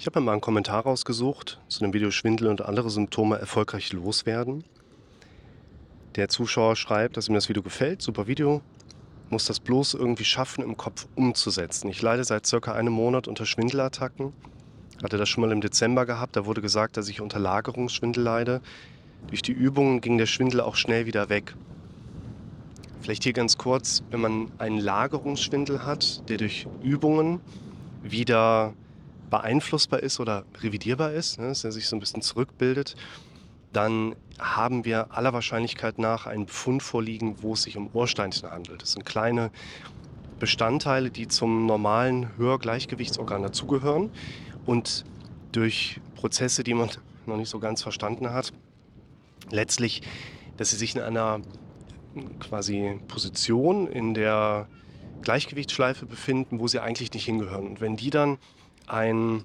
Ich habe mir mal einen Kommentar rausgesucht zu dem Video Schwindel und andere Symptome erfolgreich loswerden. Der Zuschauer schreibt, dass ihm das Video gefällt, super Video, muss das bloß irgendwie schaffen, im Kopf umzusetzen. Ich leide seit circa einem Monat unter Schwindelattacken. Hatte das schon mal im Dezember gehabt, da wurde gesagt, dass ich unter Lagerungsschwindel leide. Durch die Übungen ging der Schwindel auch schnell wieder weg. Vielleicht hier ganz kurz, wenn man einen Lagerungsschwindel hat, der durch Übungen wieder beeinflussbar ist oder revidierbar ist, ne, dass er sich so ein bisschen zurückbildet, dann haben wir aller Wahrscheinlichkeit nach einen Befund vorliegen, wo es sich um Ohrsteinchen handelt. Das sind kleine Bestandteile, die zum normalen Hörgleichgewichtsorgan dazugehören und durch Prozesse, die man noch nicht so ganz verstanden hat, letztlich, dass sie sich in einer quasi Position in der Gleichgewichtsschleife befinden, wo sie eigentlich nicht hingehören. Und wenn die dann ein,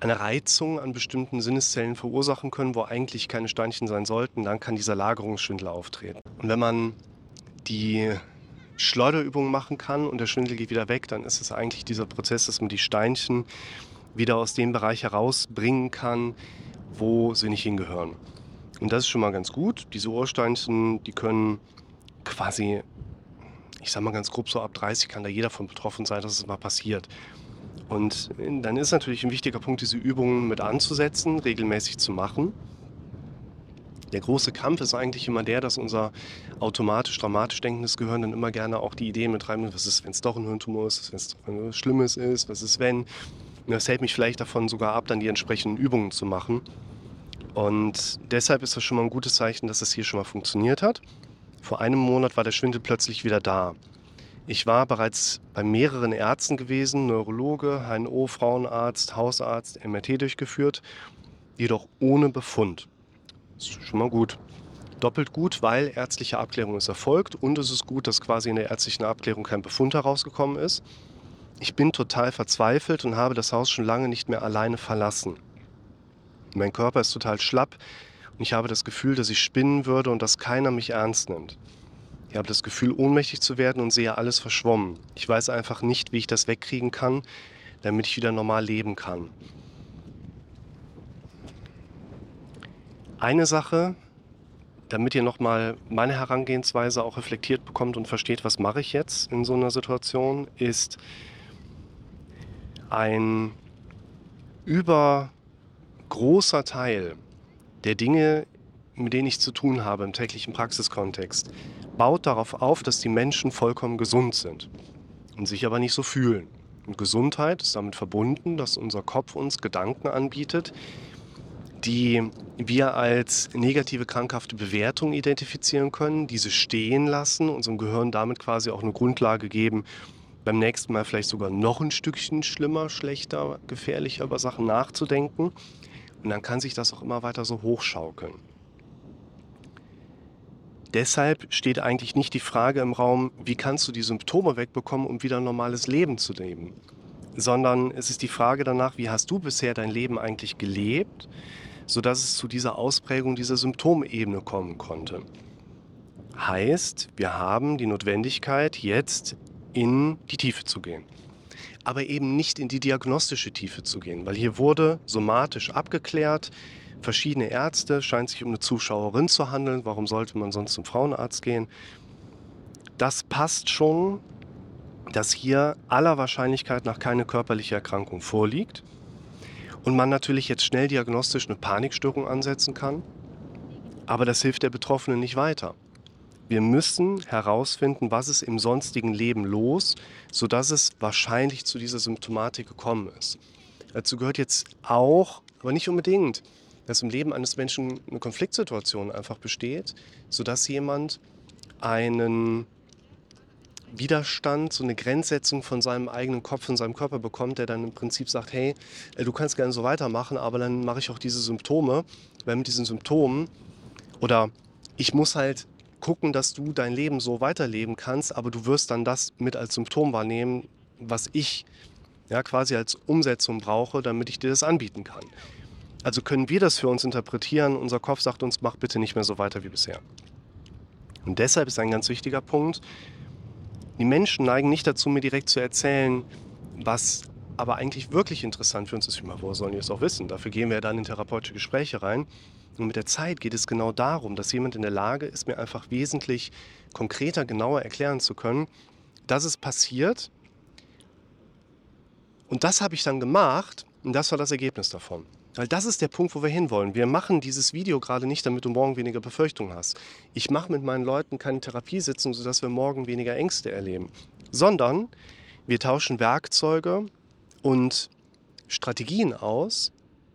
eine Reizung an bestimmten Sinneszellen verursachen können, wo eigentlich keine Steinchen sein sollten, dann kann dieser Lagerungsschwindel auftreten. Und wenn man die Schleuderübung machen kann und der Schwindel geht wieder weg, dann ist es eigentlich dieser Prozess, dass man die Steinchen wieder aus dem Bereich herausbringen kann, wo sie nicht hingehören. Und das ist schon mal ganz gut. Diese Ohrsteinchen, die können quasi, ich sag mal ganz grob so ab 30 kann da jeder von betroffen sein, dass es mal passiert. Und dann ist natürlich ein wichtiger Punkt, diese Übungen mit anzusetzen, regelmäßig zu machen. Der große Kampf ist eigentlich immer der, dass unser automatisch dramatisch denkendes Gehirn dann immer gerne auch die Idee mit reinbringt, was ist, wenn es doch ein Hirntumor ist, wenn es was Schlimmes ist, was ist, wenn. Das hält mich vielleicht davon sogar ab, dann die entsprechenden Übungen zu machen. Und deshalb ist das schon mal ein gutes Zeichen, dass es hier schon mal funktioniert hat. Vor einem Monat war der Schwindel plötzlich wieder da. Ich war bereits bei mehreren Ärzten gewesen, Neurologe, HNO, Frauenarzt, Hausarzt, MRT durchgeführt, jedoch ohne Befund. Das ist schon mal gut. Doppelt gut, weil ärztliche Abklärung ist erfolgt und es ist gut, dass quasi in der ärztlichen Abklärung kein Befund herausgekommen ist. Ich bin total verzweifelt und habe das Haus schon lange nicht mehr alleine verlassen. Mein Körper ist total schlapp und ich habe das Gefühl, dass ich spinnen würde und dass keiner mich ernst nimmt. Ich habe das Gefühl, ohnmächtig zu werden und sehe alles verschwommen. Ich weiß einfach nicht, wie ich das wegkriegen kann, damit ich wieder normal leben kann. Eine Sache, damit ihr nochmal meine Herangehensweise auch reflektiert bekommt und versteht, was mache ich jetzt in so einer Situation, ist ein übergroßer Teil der Dinge, mit denen ich zu tun habe im täglichen Praxiskontext, baut darauf auf, dass die Menschen vollkommen gesund sind und sich aber nicht so fühlen. Und Gesundheit ist damit verbunden, dass unser Kopf uns Gedanken anbietet, die wir als negative krankhafte Bewertung identifizieren können, diese stehen lassen, unserem Gehirn damit quasi auch eine Grundlage geben, beim nächsten Mal vielleicht sogar noch ein Stückchen schlimmer, schlechter, gefährlicher über Sachen nachzudenken. Und dann kann sich das auch immer weiter so hochschaukeln. Deshalb steht eigentlich nicht die Frage im Raum, wie kannst du die Symptome wegbekommen, um wieder ein normales Leben zu leben, sondern es ist die Frage danach, wie hast du bisher dein Leben eigentlich gelebt, sodass es zu dieser Ausprägung dieser Symptomebene kommen konnte. Heißt, wir haben die Notwendigkeit, jetzt in die Tiefe zu gehen. Aber eben nicht in die diagnostische Tiefe zu gehen, weil hier wurde somatisch abgeklärt, verschiedene Ärzte, scheint sich um eine Zuschauerin zu handeln. Warum sollte man sonst zum Frauenarzt gehen? Das passt schon, dass hier aller Wahrscheinlichkeit nach keine körperliche Erkrankung vorliegt und man natürlich jetzt schnell diagnostisch eine Panikstörung ansetzen kann. Aber das hilft der Betroffenen nicht weiter. Wir müssen herausfinden, was ist im sonstigen Leben los, sodass es wahrscheinlich zu dieser Symptomatik gekommen ist. Dazu gehört jetzt auch, aber nicht unbedingt, dass im Leben eines Menschen eine Konfliktsituation einfach besteht, sodass jemand einen Widerstand, so eine Grenzsetzung von seinem eigenen Kopf und seinem Körper bekommt, der dann im Prinzip sagt, hey, äh, du kannst gerne so weitermachen, aber dann mache ich auch diese Symptome, weil mit diesen Symptomen oder ich muss halt gucken, dass du dein Leben so weiterleben kannst, aber du wirst dann das mit als Symptom wahrnehmen, was ich ja quasi als Umsetzung brauche, damit ich dir das anbieten kann. Also können wir das für uns interpretieren. Unser Kopf sagt uns, mach bitte nicht mehr so weiter wie bisher. Und deshalb ist ein ganz wichtiger Punkt, die Menschen neigen nicht dazu, mir direkt zu erzählen, was aber eigentlich wirklich interessant für uns ist, immer, woher sollen die es auch wissen? Dafür gehen wir dann in therapeutische Gespräche rein. Und mit der Zeit geht es genau darum, dass jemand in der Lage ist, mir einfach wesentlich konkreter, genauer erklären zu können, dass es passiert. Und das habe ich dann gemacht und das war das Ergebnis davon. Weil das ist der Punkt, wo wir hinwollen. Wir machen dieses Video gerade nicht, damit du morgen weniger Befürchtungen hast. Ich mache mit meinen Leuten keine Therapiesitzung, sodass wir morgen weniger Ängste erleben, sondern wir tauschen Werkzeuge und Strategien aus,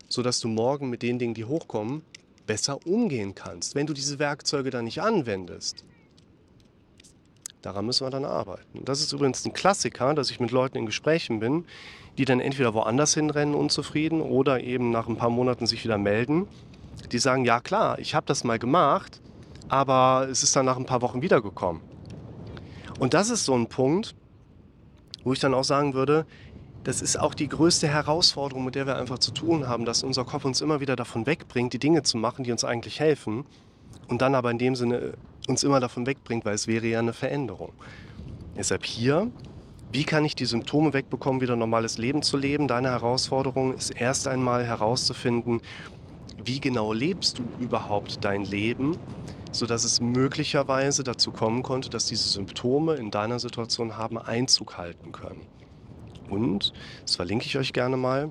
sodass du morgen mit den Dingen, die hochkommen, besser umgehen kannst. Wenn du diese Werkzeuge dann nicht anwendest, daran müssen wir dann arbeiten. Das ist übrigens ein Klassiker, dass ich mit Leuten in Gesprächen bin, die dann entweder woanders hinrennen, unzufrieden, oder eben nach ein paar Monaten sich wieder melden. Die sagen, ja klar, ich habe das mal gemacht, aber es ist dann nach ein paar Wochen wiedergekommen. Und das ist so ein Punkt, wo ich dann auch sagen würde, das ist auch die größte Herausforderung, mit der wir einfach zu tun haben, dass unser Kopf uns immer wieder davon wegbringt, die Dinge zu machen, die uns eigentlich helfen und dann aber in dem Sinne uns immer davon wegbringt, weil es wäre ja eine Veränderung. Deshalb hier, wie kann ich die Symptome wegbekommen, wieder ein normales Leben zu leben? Deine Herausforderung ist erst einmal herauszufinden, wie genau lebst du überhaupt dein Leben, sodass es möglicherweise dazu kommen konnte, dass diese Symptome in deiner Situation haben Einzug halten können. Und, das verlinke ich euch gerne mal,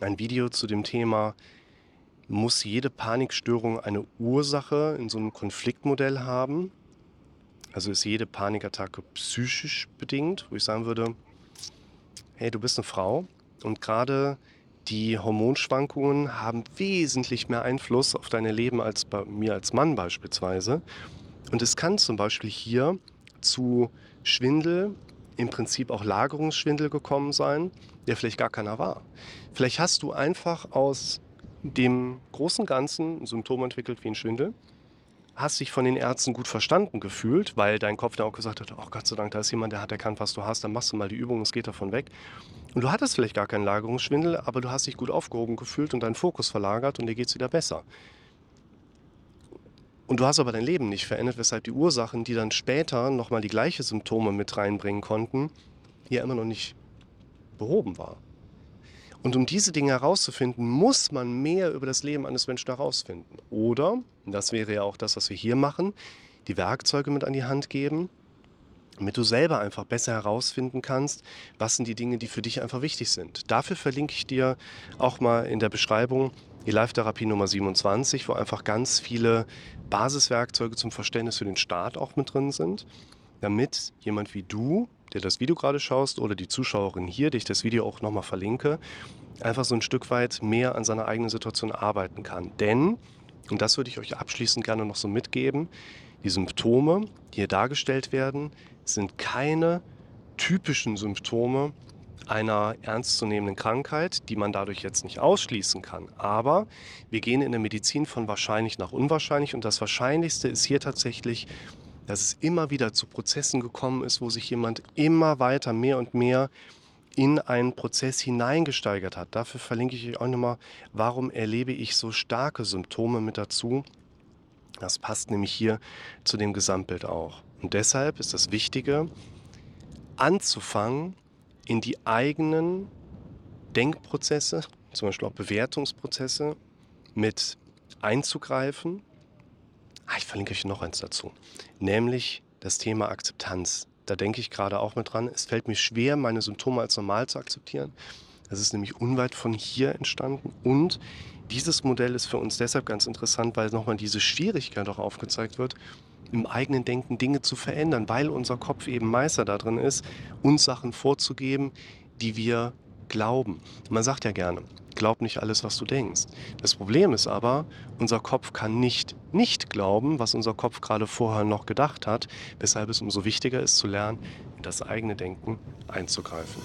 ein Video zu dem Thema, muss jede Panikstörung eine Ursache in so einem Konfliktmodell haben? Also ist jede Panikattacke psychisch bedingt, wo ich sagen würde, hey, du bist eine Frau und gerade die Hormonschwankungen haben wesentlich mehr Einfluss auf dein Leben als bei mir als Mann beispielsweise. Und es kann zum Beispiel hier zu Schwindel, im Prinzip auch Lagerungsschwindel gekommen sein, der vielleicht gar keiner war. Vielleicht hast du einfach aus dem großen Ganzen ein Symptom entwickelt wie ein Schwindel, hast dich von den Ärzten gut verstanden gefühlt, weil dein Kopf dann auch gesagt hat, oh Gott sei Dank, da ist jemand, der hat erkannt, was du hast, dann machst du mal die Übung, es geht davon weg. Und du hattest vielleicht gar keinen Lagerungsschwindel, aber du hast dich gut aufgehoben gefühlt und deinen Fokus verlagert und dir geht es wieder besser. Und du hast aber dein Leben nicht verändert, weshalb die Ursachen, die dann später nochmal die gleichen Symptome mit reinbringen konnten, hier immer noch nicht behoben war. Und um diese Dinge herauszufinden, muss man mehr über das Leben eines Menschen herausfinden. Oder, das wäre ja auch das, was wir hier machen, die Werkzeuge mit an die Hand geben, damit du selber einfach besser herausfinden kannst, was sind die Dinge, die für dich einfach wichtig sind. Dafür verlinke ich dir auch mal in der Beschreibung die Live-Therapie Nummer 27, wo einfach ganz viele Basiswerkzeuge zum Verständnis für den Staat auch mit drin sind, damit jemand wie du, der das Video gerade schaust, oder die Zuschauerin hier, die ich das Video auch nochmal verlinke, einfach so ein Stück weit mehr an seiner eigenen Situation arbeiten kann. Denn, und das würde ich euch abschließend gerne noch so mitgeben, die Symptome, die hier dargestellt werden, sind keine typischen Symptome einer ernstzunehmenden Krankheit, die man dadurch jetzt nicht ausschließen kann. Aber wir gehen in der Medizin von wahrscheinlich nach unwahrscheinlich und das Wahrscheinlichste ist hier tatsächlich, dass es immer wieder zu Prozessen gekommen ist, wo sich jemand immer weiter, mehr und mehr in einen Prozess hineingesteigert hat. Dafür verlinke ich euch auch nochmal, warum erlebe ich so starke Symptome mit dazu. Das passt nämlich hier zu dem Gesamtbild auch. Und deshalb ist das Wichtige, anzufangen, in die eigenen Denkprozesse, zum Beispiel auch Bewertungsprozesse, mit einzugreifen. Ah, ich verlinke euch noch eins dazu, nämlich das Thema Akzeptanz. Da denke ich gerade auch mit dran. Es fällt mir schwer, meine Symptome als normal zu akzeptieren. Das ist nämlich unweit von hier entstanden. Und dieses Modell ist für uns deshalb ganz interessant, weil nochmal diese Schwierigkeit auch aufgezeigt wird, im eigenen Denken Dinge zu verändern, weil unser Kopf eben Meister darin ist, uns Sachen vorzugeben, die wir glauben. Man sagt ja gerne, glaub nicht alles, was du denkst. Das Problem ist aber, unser Kopf kann nicht nicht glauben, was unser Kopf gerade vorher noch gedacht hat, weshalb es umso wichtiger ist zu lernen, in das eigene Denken einzugreifen.